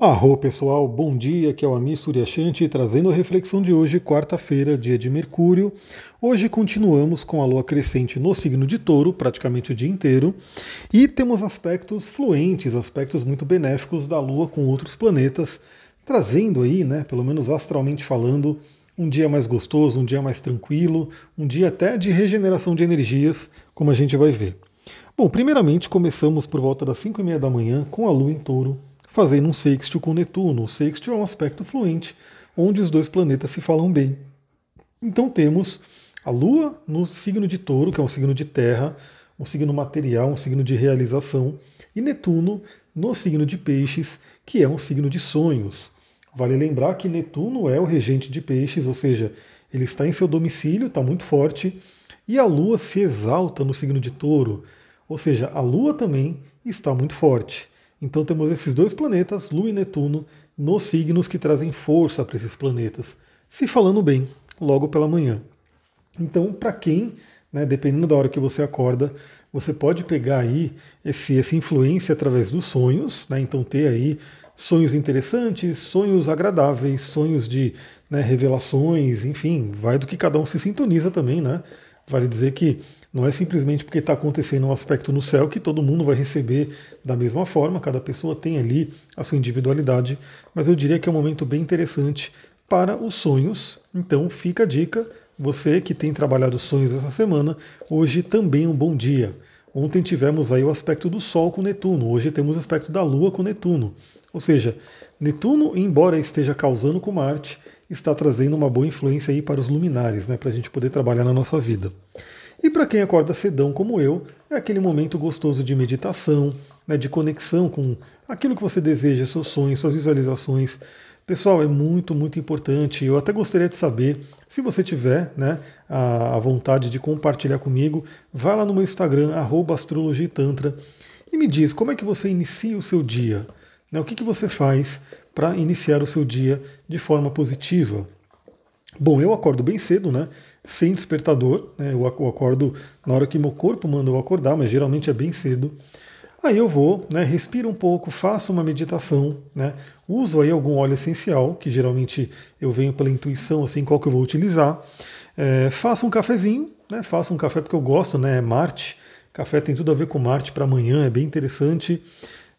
Arro pessoal, bom dia, aqui é o Amir Suryashanti trazendo a reflexão de hoje, quarta-feira, dia de Mercúrio. Hoje continuamos com a lua crescente no signo de touro, praticamente o dia inteiro, e temos aspectos fluentes, aspectos muito benéficos da lua com outros planetas, trazendo aí, né, pelo menos astralmente falando, um dia mais gostoso, um dia mais tranquilo, um dia até de regeneração de energias, como a gente vai ver. Bom, primeiramente começamos por volta das 5 e meia da manhã com a lua em touro, fazendo um sextil com Netuno. O sextil é um aspecto fluente, onde os dois planetas se falam bem. Então temos a Lua no signo de touro, que é um signo de terra, um signo material, um signo de realização, e Netuno no signo de peixes, que é um signo de sonhos. Vale lembrar que Netuno é o regente de peixes, ou seja, ele está em seu domicílio, está muito forte, e a Lua se exalta no signo de touro, ou seja, a Lua também está muito forte. Então temos esses dois planetas, Lua e Netuno, nos signos que trazem força para esses planetas, se falando bem, logo pela manhã. Então, para quem, né, dependendo da hora que você acorda, você pode pegar aí esse, essa influência através dos sonhos, né, então ter aí sonhos interessantes, sonhos agradáveis, sonhos de né, revelações, enfim, vai do que cada um se sintoniza também, né? Vale dizer que não é simplesmente porque está acontecendo um aspecto no céu que todo mundo vai receber da mesma forma, cada pessoa tem ali a sua individualidade, mas eu diria que é um momento bem interessante para os sonhos. Então fica a dica, você que tem trabalhado sonhos essa semana, hoje também é um bom dia. Ontem tivemos aí o aspecto do Sol com Netuno, hoje temos o aspecto da Lua com Netuno. Ou seja, Netuno, embora esteja causando com Marte, está trazendo uma boa influência aí para os luminares, né, para a gente poder trabalhar na nossa vida. E para quem acorda cedão como eu, é aquele momento gostoso de meditação, né, de conexão com aquilo que você deseja, seus sonhos, suas visualizações. Pessoal, é muito, muito importante. Eu até gostaria de saber, se você tiver né, a, vontade de compartilhar comigo, vá lá no meu Instagram, astrologitantra, e me diz como é que você inicia o seu dia. Né, o que, que você faz para iniciar o seu dia de forma positiva? Bom, eu acordo bem cedo, né? Sem despertador, né? Eu acordo na hora que meu corpo manda eu acordar, mas geralmente é bem cedo. Aí eu vou, né, respiro um pouco, faço uma meditação, né, uso aí algum óleo essencial, que geralmente eu venho pela intuição, assim, qual que eu vou utilizar. É, faço um cafezinho, né, faço um café porque eu gosto, né, é Marte. Café tem tudo a ver com Marte para amanhã, é bem interessante.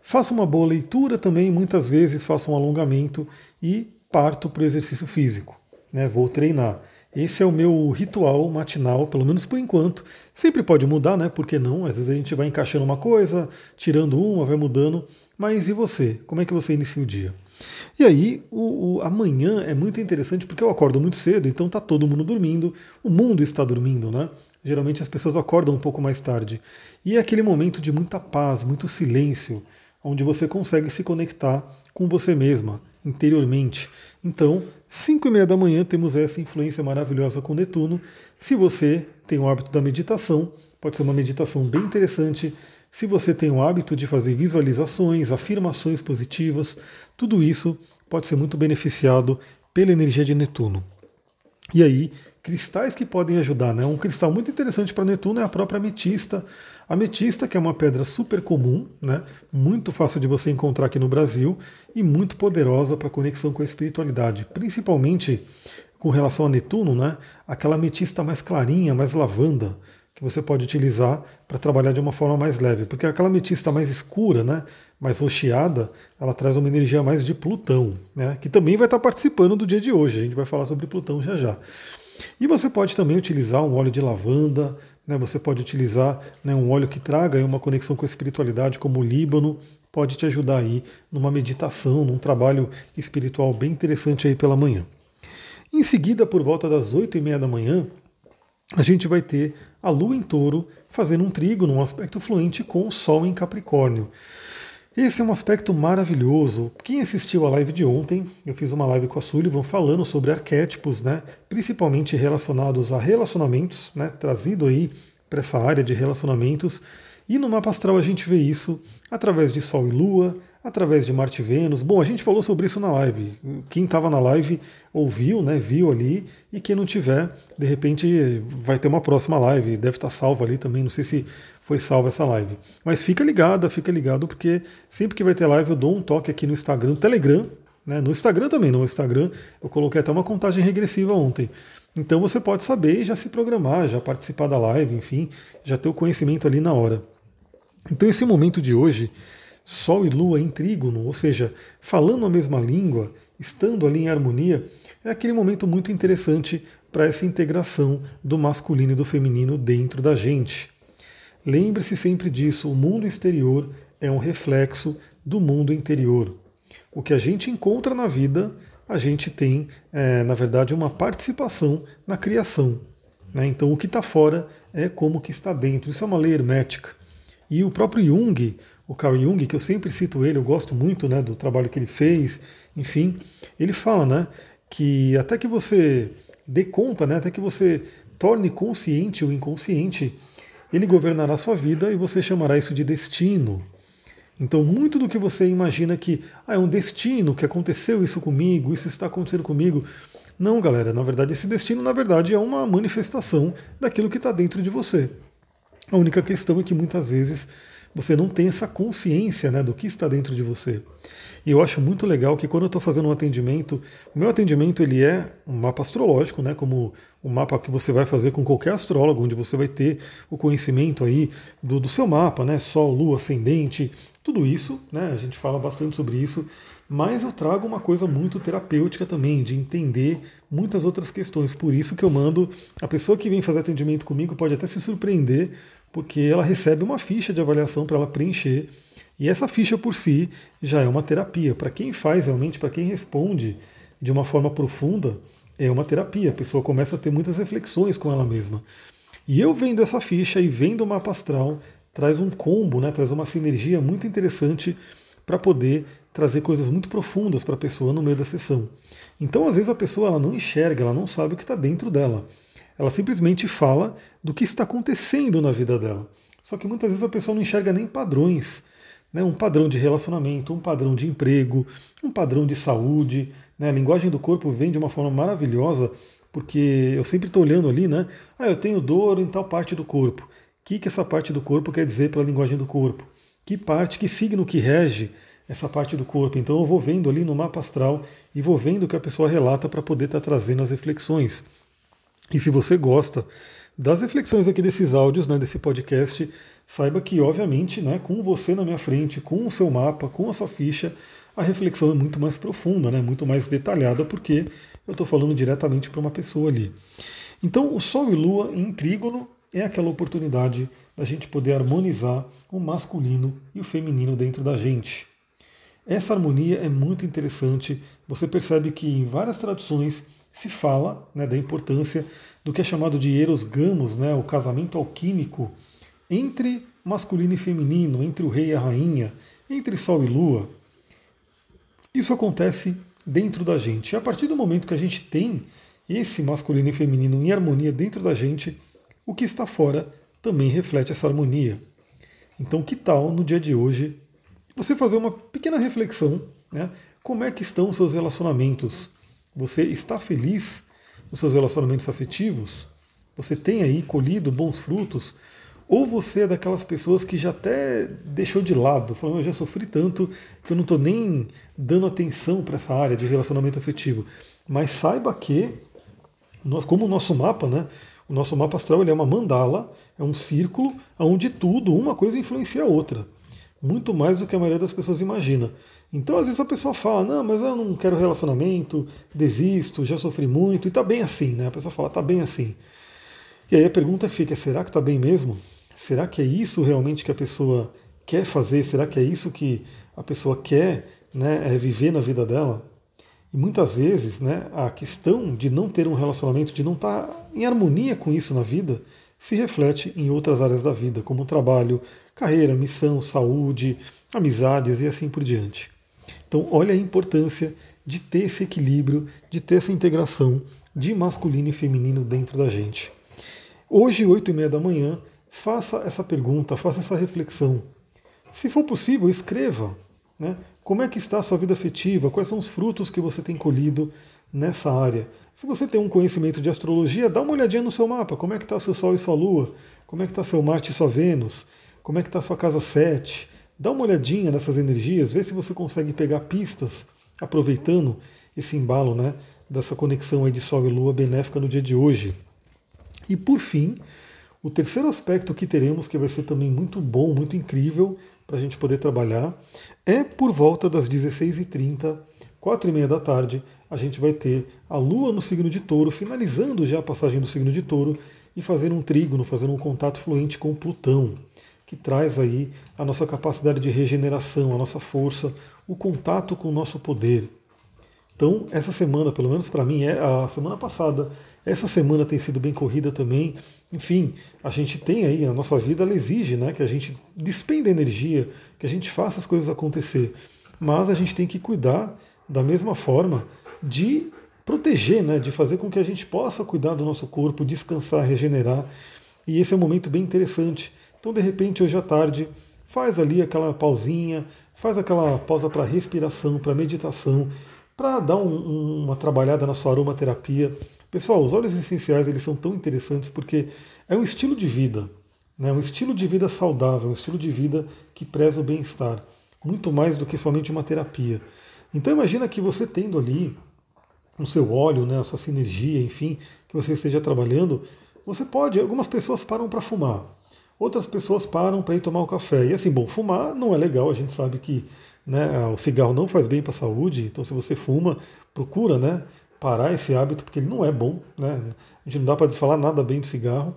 Faço uma boa leitura também, muitas vezes faço um alongamento e parto para o exercício físico né, vou treinar. Esse é o meu ritual matinal, pelo menos por enquanto. Sempre pode mudar, né? Por que não? Às vezes a gente vai encaixando uma coisa, tirando uma, vai mudando. Mas e você? Como é que você inicia o dia? E aí, o, o, amanhã é muito interessante porque eu acordo muito cedo, então tá todo mundo dormindo, o mundo está dormindo, né? Geralmente as pessoas acordam um pouco mais tarde. E é aquele momento de muita paz, muito silêncio, onde você consegue se conectar com você mesma, interiormente. Então, 5 e meia da manhã temos essa influência maravilhosa com Netuno. Se você tem o hábito da meditação, pode ser uma meditação bem interessante. Se você tem o hábito de fazer visualizações, afirmações positivas, tudo isso pode ser muito beneficiado pela energia de Netuno. E aí, cristais que podem ajudar, né? Um cristal muito interessante para Netuno é a própria ametista. A ametista, que é uma pedra super comum, né? Muito fácil de você encontrar aqui no Brasil e muito poderosa para conexão com a espiritualidade, principalmente com relação a Netuno, né? Aquela ametista mais clarinha, mais lavanda, que você pode utilizar para trabalhar de uma forma mais leve, porque aquela ametista mais escura, né, mais rocheada, ela traz uma energia mais de Plutão, né, que também vai estar participando do dia de hoje. A gente vai falar sobre Plutão já já. E você pode também utilizar um óleo de lavanda, né, você pode utilizar né, um óleo que traga uma conexão com a espiritualidade, como o líbano, pode te ajudar aí numa meditação, num trabalho espiritual bem interessante aí pela manhã. Em seguida, por volta das 8 e meia da manhã, a gente vai ter a Lua em Touro fazendo um trigo num aspecto fluente com o Sol em Capricórnio. Esse é um aspecto maravilhoso. Quem assistiu a live de ontem, eu fiz uma live com a Sullivan falando sobre arquétipos, né, principalmente relacionados a relacionamentos, né, trazido aí para essa área de relacionamentos. E no mapa astral a gente vê isso através de Sol e Lua, através de Marte e Vênus. Bom, a gente falou sobre isso na live. Quem estava na live ouviu, né, viu ali, e quem não tiver, de repente vai ter uma próxima live, deve estar salvo ali também. Não sei se foi salva essa live. Mas fica ligada, fica ligado, porque sempre que vai ter live eu dou um toque aqui no Instagram, no Telegram, né? No Instagram também, no Instagram eu coloquei até uma contagem regressiva ontem. Então você pode saber e já se programar, já participar da live, enfim, já ter o conhecimento ali na hora. Então esse momento de hoje, Sol e Lua em trígono, ou seja, falando a mesma língua, estando ali em harmonia, é aquele momento muito interessante para essa integração do masculino e do feminino dentro da gente. Lembre-se sempre disso: o mundo exterior é um reflexo do mundo interior. O que a gente encontra na vida, a gente tem, é, na verdade, uma participação na criação. Né? Então, o que está fora é como que está dentro. Isso é uma lei hermética. E o próprio Jung, o Carl Jung, que eu sempre cito ele, eu gosto muito né, do trabalho que ele fez, enfim, ele fala né, que até que você dê conta, né, até que você torne consciente o inconsciente, ele governará a sua vida e você chamará isso de destino. Então, muito do que você imagina que ah, é um destino, que aconteceu isso comigo, isso está acontecendo comigo. Não, galera, na verdade, esse destino, na verdade, é uma manifestação daquilo que está dentro de você. A única questão é que muitas vezes você não tem essa consciência né, do que está dentro de você. E eu acho muito legal que quando eu estou fazendo um atendimento, o meu atendimento ele é um mapa astrológico, né, como o mapa que você vai fazer com qualquer astrólogo, onde você vai ter o conhecimento aí do, do seu mapa, né, Sol, Lua, Ascendente, tudo isso, né, a gente fala bastante sobre isso, mas eu trago uma coisa muito terapêutica também, de entender muitas outras questões. Por isso que eu mando, a pessoa que vem fazer atendimento comigo pode até se surpreender, porque ela recebe uma ficha de avaliação para ela preencher e essa ficha por si já é uma terapia. Para quem faz realmente, para quem responde de uma forma profunda, é uma terapia. A pessoa começa a ter muitas reflexões com ela mesma. E eu vendo essa ficha e vendo o mapa astral, traz um combo, né, traz uma sinergia muito interessante para poder trazer coisas muito profundas para a pessoa no meio da sessão. Então, às vezes, a pessoa ela não enxerga, ela não sabe o que está dentro dela. Ela simplesmente fala do que está acontecendo na vida dela. Só que muitas vezes a pessoa não enxerga nem padrões né, um padrão de relacionamento, um padrão de emprego, um padrão de saúde. Né, a linguagem do corpo vem de uma forma maravilhosa, porque eu sempre estou olhando ali, né? Ah, eu tenho dor em tal parte do corpo. O que, que essa parte do corpo quer dizer pela linguagem do corpo? Que parte, que signo que rege essa parte do corpo? Então eu vou vendo ali no mapa astral e vou vendo o que a pessoa relata para poder estar tá trazendo as reflexões. E se você gosta das reflexões aqui desses áudios, né, desse podcast, saiba que, obviamente, né, com você na minha frente, com o seu mapa, com a sua ficha, a reflexão é muito mais profunda, né, muito mais detalhada, porque eu estou falando diretamente para uma pessoa ali. Então, o Sol e Lua em trígono é aquela oportunidade da gente poder harmonizar o masculino e o feminino dentro da gente. Essa harmonia é muito interessante. Você percebe que em várias traduções se fala né, da importância do que é chamado de eros gamos, né, o casamento alquímico entre masculino e feminino, entre o rei e a rainha, entre Sol e Lua. Isso acontece dentro da gente. E a partir do momento que a gente tem esse masculino e feminino em harmonia dentro da gente, o que está fora também reflete essa harmonia. Então, que tal no dia de hoje você fazer uma pequena reflexão, né? Como é que estão os seus relacionamentos? Você está feliz nos seus relacionamentos afetivos? Você tem aí colhido bons frutos? Ou você é daquelas pessoas que já até deixou de lado, falando, eu já sofri tanto que eu não estou nem dando atenção para essa área de relacionamento afetivo. Mas saiba que, como o nosso mapa, né? O nosso mapa astral ele é uma mandala, é um círculo onde tudo, uma coisa influencia a outra. Muito mais do que a maioria das pessoas imagina. Então, às vezes a pessoa fala, não, mas eu não quero relacionamento, desisto, já sofri muito, e tá bem assim, né? A pessoa fala, tá bem assim. E aí a pergunta fica, será que tá bem mesmo? Será que é isso realmente que a pessoa quer fazer? Será que é isso que a pessoa quer né, é viver na vida dela? E muitas vezes né, a questão de não ter um relacionamento, de não estar tá em harmonia com isso na vida, se reflete em outras áreas da vida, como trabalho, carreira, missão, saúde, amizades e assim por diante. Então, olha a importância de ter esse equilíbrio, de ter essa integração de masculino e feminino dentro da gente. Hoje, oito e meia da manhã, faça essa pergunta, faça essa reflexão. Se for possível, escreva. Né? Como é que está a sua vida afetiva? Quais são os frutos que você tem colhido nessa área? Se você tem um conhecimento de astrologia, dá uma olhadinha no seu mapa. Como é que está seu Sol e sua Lua? Como é que está seu Marte e sua Vênus? como é que está sua casa 7. Dá uma olhadinha nessas energias, vê se você consegue pegar pistas, aproveitando esse embalo né, dessa conexão aí de Sol e Lua benéfica no dia de hoje. E por fim, o terceiro aspecto que teremos, que vai ser também muito bom, muito incrível para a gente poder trabalhar, é por volta das 16h30, 4h30 da tarde, a gente vai ter a Lua no signo de touro, finalizando já a passagem do signo de touro e fazendo um trígono, fazendo um contato fluente com Plutão, que traz aí a nossa capacidade de regeneração, a nossa força, o contato com o nosso poder. Então, essa semana, pelo menos para mim, é a semana passada, essa semana tem sido bem corrida também. Enfim, a gente tem aí, a nossa vida ela exige né, que a gente despenda energia, que a gente faça as coisas acontecer. Mas a gente tem que cuidar da mesma forma de proteger, né, de fazer com que a gente possa cuidar do nosso corpo, descansar, regenerar. E esse é um momento bem interessante. Então, de repente, hoje à tarde, faz ali aquela pausinha, faz aquela pausa para respiração, para meditação, para dar um, um, uma trabalhada na sua aromaterapia. Pessoal, os óleos essenciais eles são tão interessantes porque é um estilo de vida, né? um estilo de vida saudável, um estilo de vida que preza o bem-estar, muito mais do que somente uma terapia. Então imagina que você tendo ali o seu óleo, né, a sua sinergia, enfim, que você esteja trabalhando, você pode, algumas pessoas param para fumar, outras pessoas param para ir tomar um café. E assim, bom, fumar não é legal, a gente sabe que né, o cigarro não faz bem para a saúde, então se você fuma, procura né, parar esse hábito, porque ele não é bom. Né? A gente não dá para falar nada bem do cigarro.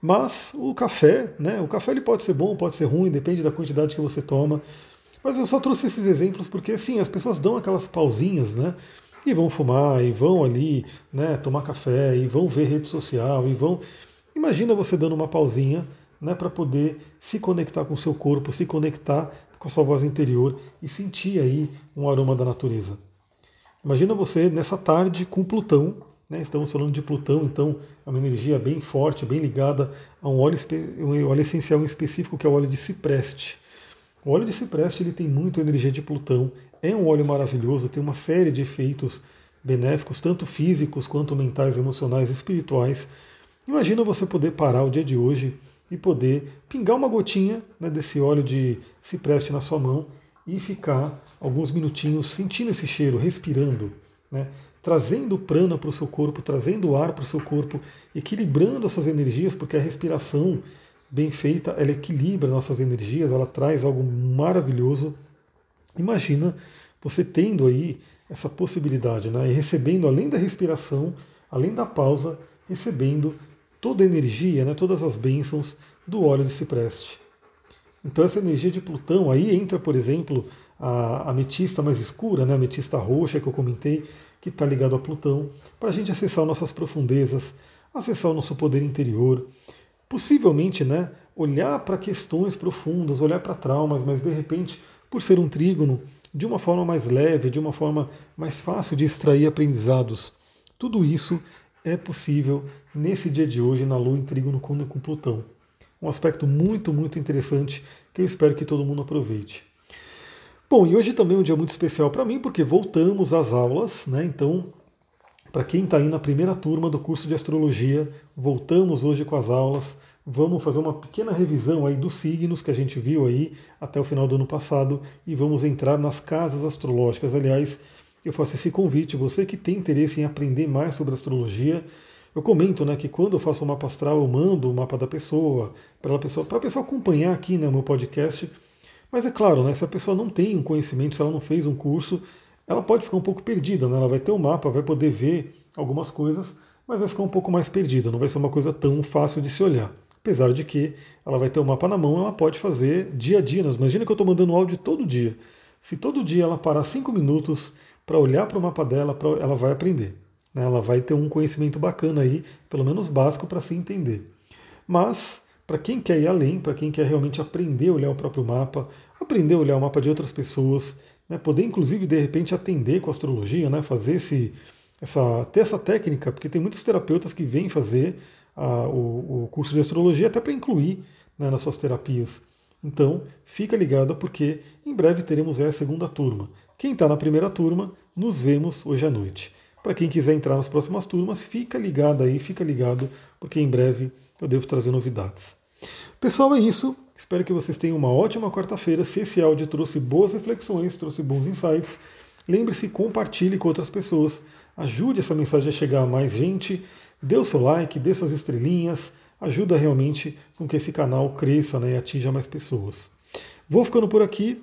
Mas o café, né, o café ele pode ser bom, pode ser ruim, depende da quantidade que você toma. Mas eu só trouxe esses exemplos porque assim, as pessoas dão aquelas pausinhas, né? E vão fumar, e vão ali, né, tomar café, e vão ver rede social, e vão. Imagina você dando uma pausinha né, para poder se conectar com o seu corpo, se conectar com a sua voz interior e sentir aí um aroma da natureza. Imagina você nessa tarde com Plutão, né, estamos falando de Plutão, então é uma energia bem forte, bem ligada a um óleo, um óleo essencial em específico que é o óleo de cipreste. O óleo de cipreste ele tem muito energia de Plutão, é um óleo maravilhoso, tem uma série de efeitos benéficos, tanto físicos quanto mentais, emocionais, espirituais. Imagina você poder parar o dia de hoje e poder pingar uma gotinha né, desse óleo de cipreste na sua mão e ficar alguns minutinhos sentindo esse cheiro, respirando, né, trazendo prana para o seu corpo, trazendo ar para o seu corpo, equilibrando as suas energias, porque a respiração bem feita, ela equilibra nossas energias, ela traz algo maravilhoso. Imagina você tendo aí essa possibilidade, né, e recebendo além da respiração, além da pausa, recebendo toda a energia, né, todas as bênçãos do óleo de cipreste. Então essa energia de Plutão, aí entra, por exemplo, a ametista mais escura, né, a ametista roxa que eu comentei, que está ligado a Plutão, para a gente acessar nossas profundezas, acessar o nosso poder interior, possivelmente né, olhar para questões profundas, olhar para traumas, mas de repente, por ser um trígono, de uma forma mais leve, de uma forma mais fácil de extrair aprendizados. Tudo isso é possível nesse dia de hoje na Lua em trígono com, com Plutão. Um aspecto muito, muito interessante que eu espero que todo mundo aproveite. Bom, e hoje também é um dia muito especial para mim, porque voltamos às aulas, né? Então, para quem está aí na primeira turma do curso de astrologia, voltamos hoje com as aulas. Vamos fazer uma pequena revisão aí dos signos que a gente viu aí até o final do ano passado e vamos entrar nas casas astrológicas. Aliás, eu faço esse convite, você que tem interesse em aprender mais sobre astrologia, eu comento né, que quando eu faço o mapa astral, eu mando o mapa da pessoa, para a pessoa, pessoa acompanhar aqui né, no meu podcast. Mas é claro, né, se a pessoa não tem um conhecimento, se ela não fez um curso, ela pode ficar um pouco perdida. Né? Ela vai ter o um mapa, vai poder ver algumas coisas, mas vai ficar um pouco mais perdida. Não vai ser uma coisa tão fácil de se olhar. Apesar de que ela vai ter o um mapa na mão, ela pode fazer dia a dia. Imagina que eu estou mandando áudio todo dia. Se todo dia ela parar cinco minutos para olhar para o mapa dela, ela vai aprender. Né? Ela vai ter um conhecimento bacana aí, pelo menos básico, para se entender. Mas, para quem quer ir além, para quem quer realmente aprender a olhar o próprio mapa, aprender a olhar o mapa de outras pessoas, né? poder inclusive de repente atender com a astrologia, né? fazer esse, essa, ter essa técnica, porque tem muitos terapeutas que vêm fazer a, o, o, curso de astrologia até para incluir né, nas suas terapias. Então, fica ligado porque em breve teremos a segunda turma. Quem está na primeira turma, nos vemos hoje à noite. Para quem quiser entrar nas próximas turmas, fica ligado aí, fica ligado, porque em breve eu devo trazer novidades. Pessoal, é isso. Espero que vocês tenham uma ótima quarta-feira. Se esse áudio trouxe boas reflexões, trouxe bons insights, lembre-se, compartilhe com outras pessoas. Ajude essa mensagem a chegar a mais gente. Dê o seu like, dê suas estrelinhas. Ajuda realmente com que esse canal cresça né, e atinja mais pessoas. Vou ficando por aqui.